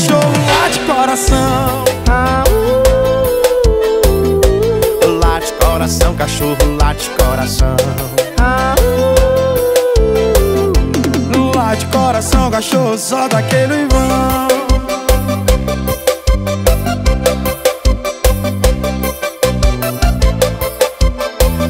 Cachorro, lá de coração. Lá de coração, cachorro, lá de coração. Lá de coração, cachorro, só daquele vão.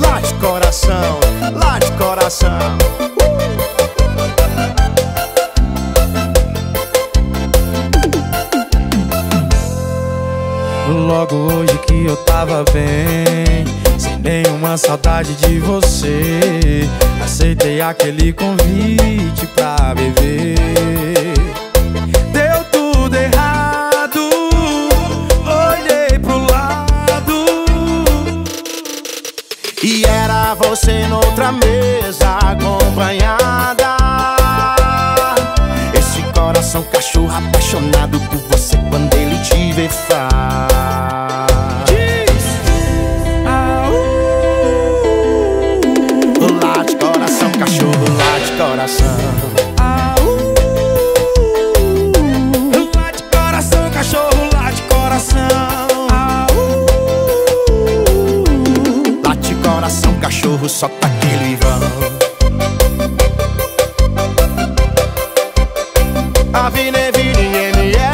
Lá de coração, lá de coração. Logo hoje que eu tava bem, sem nenhuma saudade de você. Aceitei aquele convite pra beber. Deu tudo errado, olhei pro lado. E era você noutra mesa acompanhada. Apaixonado por você quando ele te vê faz. Ah, uh, Lá de coração, cachorro, lá de coração. ah, uh. Lá de coração, cachorro, lá de coração. Uh. Lá de coração, cachorro, só tá aquele vão. vine, vini, the yeah